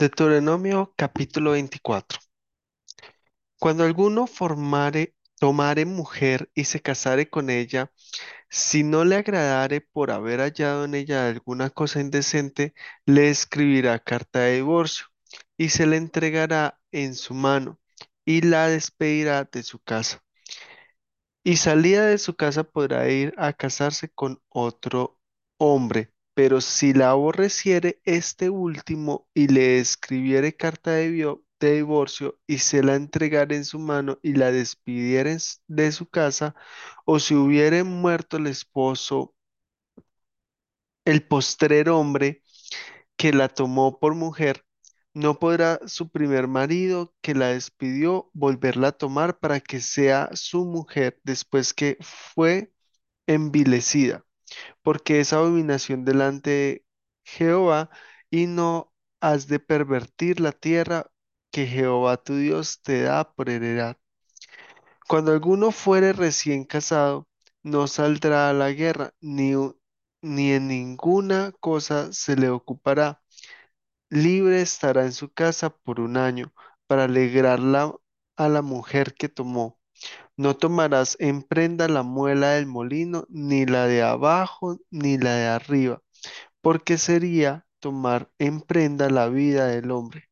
Deuteronomio capítulo 24. Cuando alguno formare, tomare mujer y se casare con ella, si no le agradare por haber hallado en ella alguna cosa indecente, le escribirá carta de divorcio y se le entregará en su mano y la despedirá de su casa. Y salida de su casa podrá ir a casarse con otro hombre. Pero si la aborreciere este último y le escribiere carta de, de divorcio y se la entregare en su mano y la despidiere de su casa, o si hubiere muerto el esposo, el postrer hombre que la tomó por mujer, no podrá su primer marido que la despidió volverla a tomar para que sea su mujer después que fue envilecida, porque es abominación delante de Jehová, y no has de pervertir la tierra que Jehová tu Dios te da por heredad. Cuando alguno fuere recién casado, no saldrá a la guerra, ni, ni en ninguna cosa se le ocupará. Libre estará en su casa por un año, para alegrarla a la mujer que tomó. No tomarás en prenda la muela del molino, ni la de abajo, ni la de arriba, porque sería tomar en prenda la vida del hombre.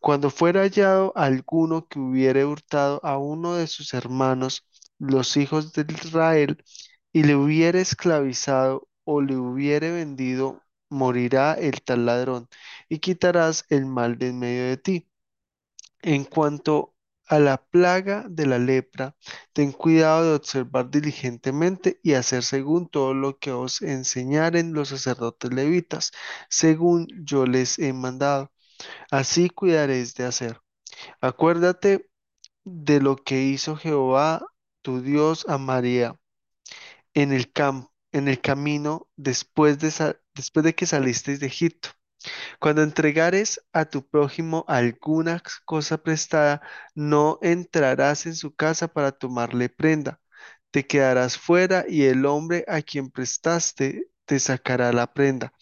Cuando fuera hallado alguno que hubiere hurtado a uno de sus hermanos, los hijos de Israel, y le hubiere esclavizado o le hubiere vendido, morirá el tal ladrón, y quitarás el mal de en medio de ti. En cuanto a la plaga de la lepra, ten cuidado de observar diligentemente y hacer según todo lo que os enseñaren los sacerdotes levitas, según yo les he mandado. Así cuidaréis de hacer. Acuérdate de lo que hizo Jehová tu Dios a María en el cam- en el camino después de, después de que salisteis de Egipto cuando entregares a tu prójimo alguna cosa prestada, no entrarás en su casa para tomarle prenda. Te quedarás fuera y el hombre a quien prestaste te sacará la prenda.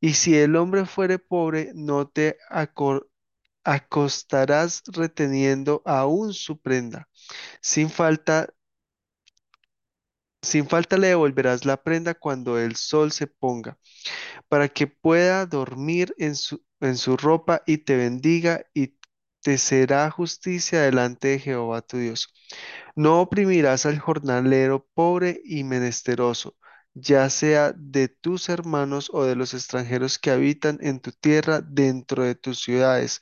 Y si el hombre fuere pobre, no te acostarás reteniendo aún su prenda. Sin falta, sin falta le devolverás la prenda cuando el sol se ponga para que pueda dormir en su, en su ropa y te bendiga y te será justicia delante de Jehová tu Dios. No oprimirás al jornalero pobre y menesteroso, ya sea de tus hermanos o de los extranjeros que habitan en tu tierra dentro de tus ciudades.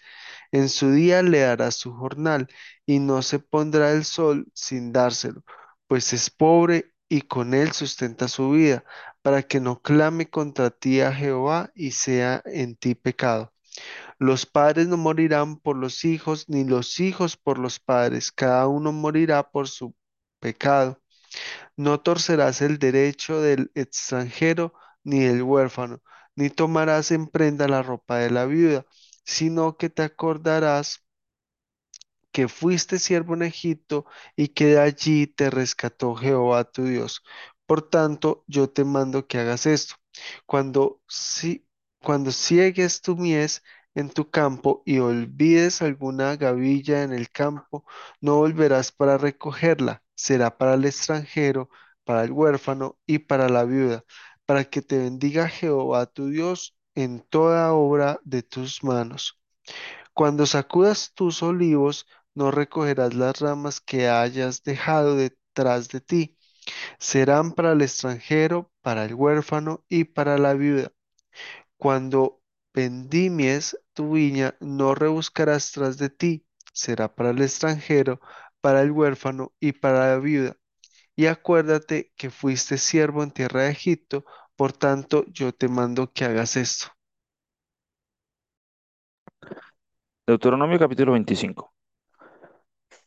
En su día le darás su jornal y no se pondrá el sol sin dárselo, pues es pobre y con él sustenta su vida, para que no clame contra ti a Jehová y sea en ti pecado. Los padres no morirán por los hijos, ni los hijos por los padres, cada uno morirá por su pecado. No torcerás el derecho del extranjero ni del huérfano, ni tomarás en prenda la ropa de la viuda, sino que te acordarás que fuiste siervo en Egipto y que de allí te rescató Jehová tu Dios. Por tanto, yo te mando que hagas esto. Cuando, si, cuando ciegues tu mies en tu campo y olvides alguna gavilla en el campo, no volverás para recogerla. Será para el extranjero, para el huérfano y para la viuda, para que te bendiga Jehová tu Dios en toda obra de tus manos. Cuando sacudas tus olivos, no recogerás las ramas que hayas dejado detrás de ti. Serán para el extranjero, para el huérfano y para la viuda. Cuando vendimies tu viña, no rebuscarás tras de ti. Será para el extranjero, para el huérfano y para la viuda. Y acuérdate que fuiste siervo en tierra de Egipto, por tanto yo te mando que hagas esto. Deuteronomio capítulo 25.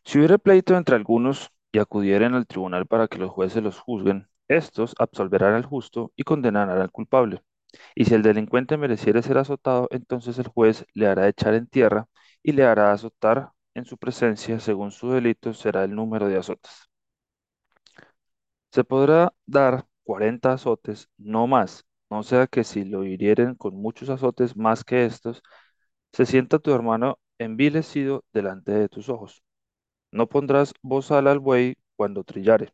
Si hubiere pleito entre algunos y acudieren al tribunal para que los jueces los juzguen, estos absolverán al justo y condenarán al culpable. Y si el delincuente mereciere ser azotado, entonces el juez le hará echar en tierra y le hará azotar en su presencia, según su delito será el número de azotes. Se podrá dar cuarenta azotes, no más, no sea que si lo hirieren con muchos azotes más que estos, se sienta tu hermano envilecido delante de tus ojos. No pondrás bozal al buey cuando trillare.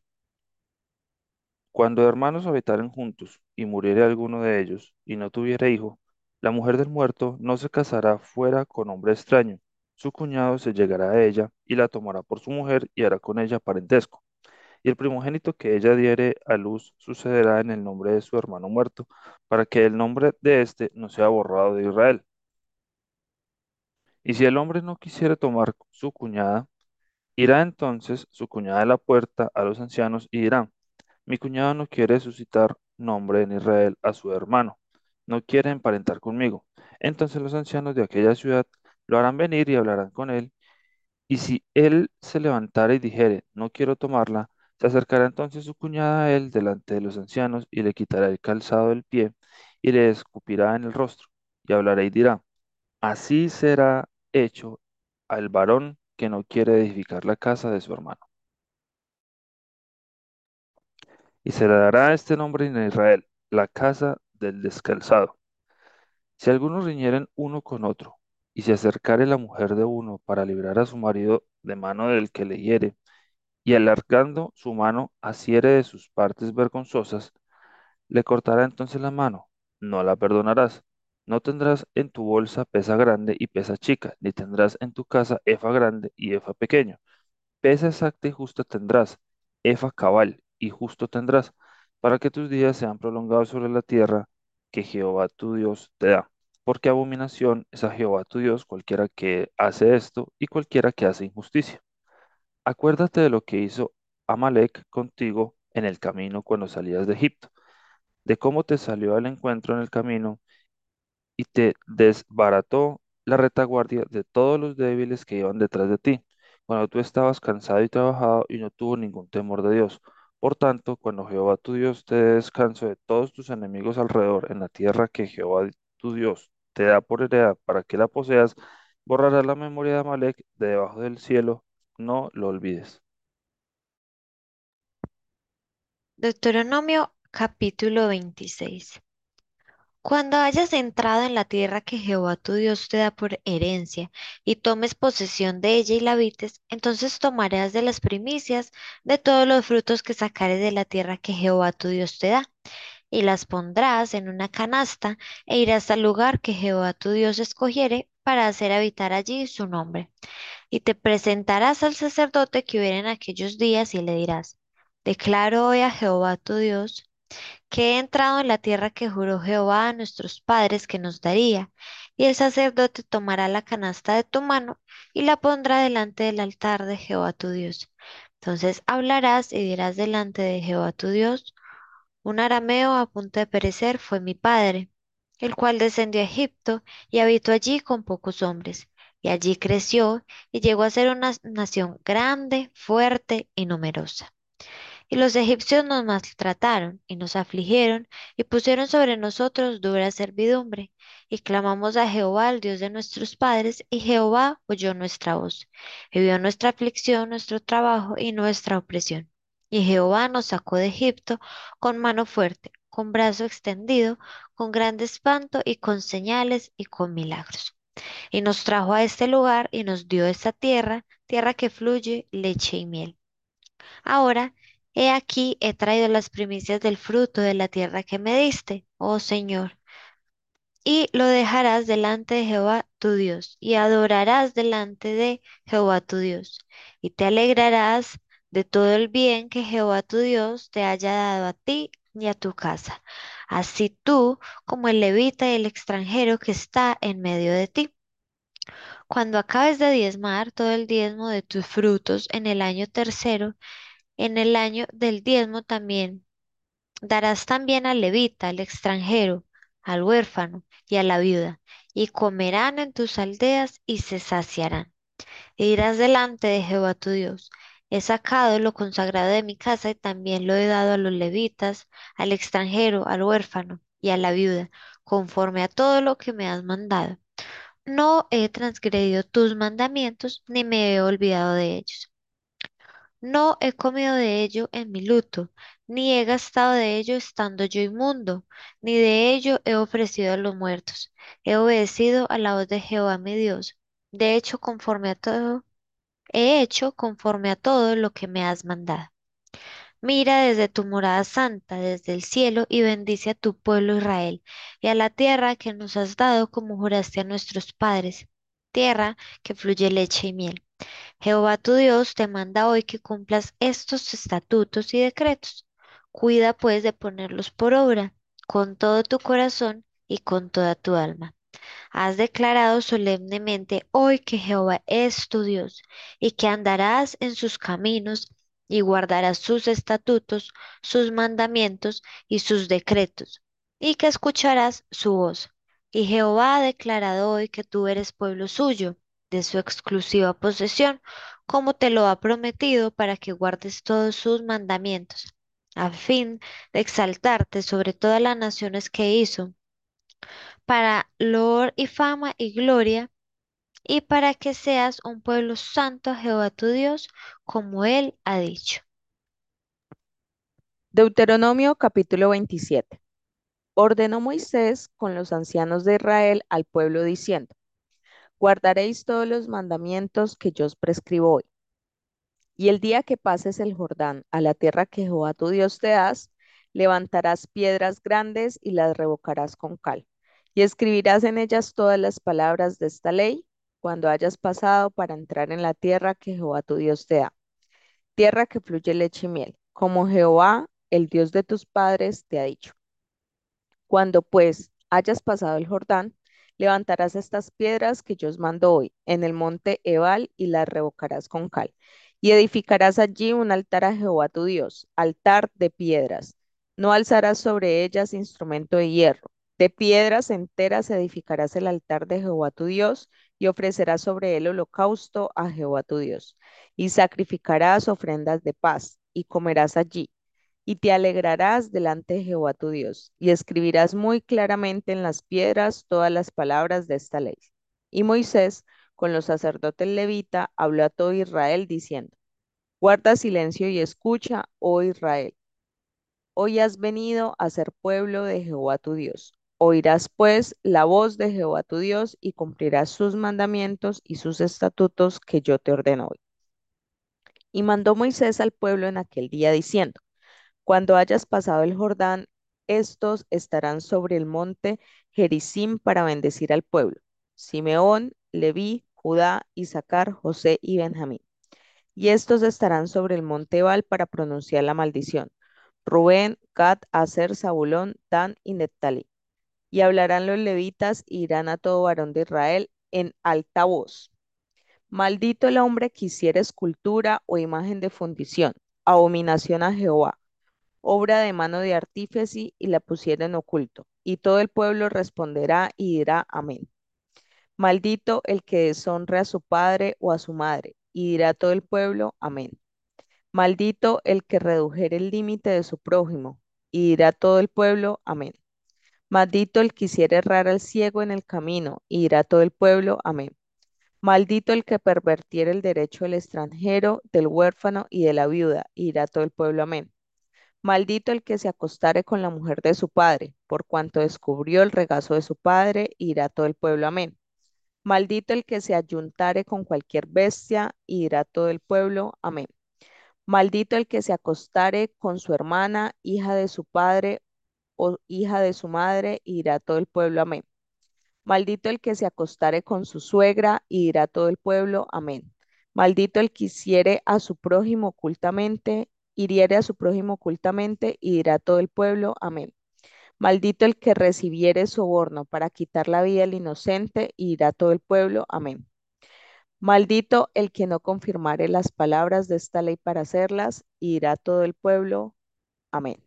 Cuando hermanos habitaren juntos y muriere alguno de ellos y no tuviere hijo, la mujer del muerto no se casará fuera con hombre extraño. Su cuñado se llegará a ella y la tomará por su mujer y hará con ella parentesco. Y el primogénito que ella diere a luz sucederá en el nombre de su hermano muerto, para que el nombre de éste no sea borrado de Israel. Y si el hombre no quisiere tomar su cuñada, irá entonces su cuñada a la puerta a los ancianos y dirá, mi cuñado no quiere suscitar nombre en Israel a su hermano, no quiere emparentar conmigo. Entonces los ancianos de aquella ciudad lo harán venir y hablarán con él, y si él se levantara y dijere, no quiero tomarla, se acercará entonces su cuñada a él delante de los ancianos y le quitará el calzado del pie y le escupirá en el rostro, y hablará y dirá, así será hecho al varón que no quiere edificar la casa de su hermano. Y se le dará este nombre en Israel, la casa del descalzado. Si algunos riñeren uno con otro, y se acercare la mujer de uno para librar a su marido de mano del que le hiere, y alargando su mano asiere de sus partes vergonzosas, le cortará entonces la mano, no la perdonarás. No tendrás en tu bolsa pesa grande y pesa chica, ni tendrás en tu casa efa grande y efa pequeño. Pesa exacta y justa tendrás, efa cabal y justo tendrás, para que tus días sean prolongados sobre la tierra que Jehová tu Dios te da. Porque abominación es a Jehová tu Dios cualquiera que hace esto y cualquiera que hace injusticia. Acuérdate de lo que hizo Amalek contigo en el camino cuando salías de Egipto, de cómo te salió al encuentro en el camino y te desbarató la retaguardia de todos los débiles que iban detrás de ti, cuando tú estabas cansado y trabajado y no tuvo ningún temor de Dios. Por tanto, cuando Jehová tu Dios te dé descanso de todos tus enemigos alrededor en la tierra que Jehová tu Dios te da por heredad para que la poseas, borrará la memoria de Amalek de debajo del cielo, no lo olvides. Deuteronomio capítulo 26. Cuando hayas entrado en la tierra que Jehová tu Dios te da por herencia y tomes posesión de ella y la habites, entonces tomarás de las primicias de todos los frutos que sacares de la tierra que Jehová tu Dios te da, y las pondrás en una canasta e irás al lugar que Jehová tu Dios escogiere para hacer habitar allí su nombre. Y te presentarás al sacerdote que hubiera en aquellos días y le dirás, Declaro hoy a Jehová tu Dios que he entrado en la tierra que juró Jehová a nuestros padres que nos daría, y el sacerdote tomará la canasta de tu mano y la pondrá delante del altar de Jehová tu Dios. Entonces hablarás y dirás delante de Jehová tu Dios, un arameo a punto de perecer fue mi padre, el cual descendió a Egipto y habitó allí con pocos hombres. Y allí creció y llegó a ser una nación grande, fuerte y numerosa. Y los egipcios nos maltrataron y nos afligieron y pusieron sobre nosotros dura servidumbre. Y clamamos a Jehová, el Dios de nuestros padres, y Jehová oyó nuestra voz, y vio nuestra aflicción, nuestro trabajo y nuestra opresión. Y Jehová nos sacó de Egipto con mano fuerte, con brazo extendido, con grande espanto y con señales y con milagros. Y nos trajo a este lugar y nos dio esta tierra, tierra que fluye leche y miel. Ahora, he aquí, he traído las primicias del fruto de la tierra que me diste, oh Señor. Y lo dejarás delante de Jehová tu Dios, y adorarás delante de Jehová tu Dios, y te alegrarás de todo el bien que Jehová tu Dios te haya dado a ti y a tu casa, así tú como el levita y el extranjero que está en medio de ti. Cuando acabes de diezmar todo el diezmo de tus frutos en el año tercero, en el año del diezmo también darás también al levita, al extranjero, al huérfano y a la viuda, y comerán en tus aldeas y se saciarán. E irás delante de Jehová tu Dios. He sacado lo consagrado de mi casa y también lo he dado a los levitas, al extranjero, al huérfano y a la viuda, conforme a todo lo que me has mandado. No he transgredido tus mandamientos, ni me he olvidado de ellos. No he comido de ello en mi luto, ni he gastado de ello estando yo inmundo, ni de ello he ofrecido a los muertos. He obedecido a la voz de Jehová mi Dios. De hecho, conforme a todo, he hecho conforme a todo lo que me has mandado. Mira desde tu morada santa, desde el cielo, y bendice a tu pueblo Israel, y a la tierra que nos has dado como juraste a nuestros padres, tierra que fluye leche y miel. Jehová tu Dios te manda hoy que cumplas estos estatutos y decretos. Cuida pues de ponerlos por obra con todo tu corazón y con toda tu alma. Has declarado solemnemente hoy que Jehová es tu Dios y que andarás en sus caminos y guardarás sus estatutos, sus mandamientos y sus decretos, y que escucharás su voz. Y Jehová ha declarado hoy que tú eres pueblo suyo, de su exclusiva posesión, como te lo ha prometido, para que guardes todos sus mandamientos, a fin de exaltarte sobre todas las naciones que hizo, para loor y fama y gloria, y para que seas un pueblo santo a Jehová tu Dios, como él ha dicho. Deuteronomio capítulo 27. Ordenó Moisés con los ancianos de Israel al pueblo diciendo, guardaréis todos los mandamientos que yo os prescribo hoy. Y el día que pases el Jordán a la tierra que Jehová tu Dios te das, levantarás piedras grandes y las revocarás con cal. Y escribirás en ellas todas las palabras de esta ley cuando hayas pasado para entrar en la tierra que Jehová tu Dios te da, tierra que fluye leche y miel, como Jehová, el Dios de tus padres, te ha dicho. Cuando pues hayas pasado el Jordán, levantarás estas piedras que yo os mando hoy en el monte Ebal y las revocarás con cal. Y edificarás allí un altar a Jehová tu Dios, altar de piedras. No alzarás sobre ellas instrumento de hierro. De piedras enteras edificarás el altar de Jehová tu Dios y ofrecerás sobre él holocausto a Jehová tu Dios. Y sacrificarás ofrendas de paz y comerás allí y te alegrarás delante de Jehová tu Dios, y escribirás muy claramente en las piedras todas las palabras de esta ley. Y Moisés, con los sacerdotes levita, habló a todo Israel diciendo, Guarda silencio y escucha, oh Israel. Hoy has venido a ser pueblo de Jehová tu Dios. Oirás pues la voz de Jehová tu Dios y cumplirás sus mandamientos y sus estatutos que yo te ordeno hoy. Y mandó Moisés al pueblo en aquel día diciendo, cuando hayas pasado el Jordán, estos estarán sobre el monte Gerizim para bendecir al pueblo. Simeón, Leví, Judá, Isaacar, José y Benjamín. Y estos estarán sobre el monte Ebal para pronunciar la maldición. Rubén, Gad, Aser, Zabulón, Dan y Neptalí. Y hablarán los levitas y irán a todo varón de Israel en alta voz. Maldito el hombre que hiciera escultura o imagen de fundición, abominación a Jehová obra de mano de artífice, y la pusiera en oculto. Y todo el pueblo responderá y dirá amén. Maldito el que deshonre a su padre o a su madre, y dirá todo el pueblo amén. Maldito el que redujere el límite de su prójimo, y dirá todo el pueblo amén. Maldito el que hiciera errar al ciego en el camino, y dirá todo el pueblo amén. Maldito el que pervertiera el derecho del extranjero, del huérfano y de la viuda, y dirá todo el pueblo amén. Maldito el que se acostare con la mujer de su padre, por cuanto descubrió el regazo de su padre, irá todo el pueblo. Amén. Maldito el que se ayuntare con cualquier bestia, irá todo el pueblo. Amén. Maldito el que se acostare con su hermana, hija de su padre o hija de su madre, irá todo el pueblo. Amén. Maldito el que se acostare con su suegra, irá todo el pueblo. Amén. Maldito el que hiciere a su prójimo ocultamente, hiriere a su prójimo ocultamente y dirá todo el pueblo, amén. Maldito el que recibiere soborno para quitar la vida al inocente y dirá todo el pueblo, amén. Maldito el que no confirmare las palabras de esta ley para hacerlas y dirá todo el pueblo, amén.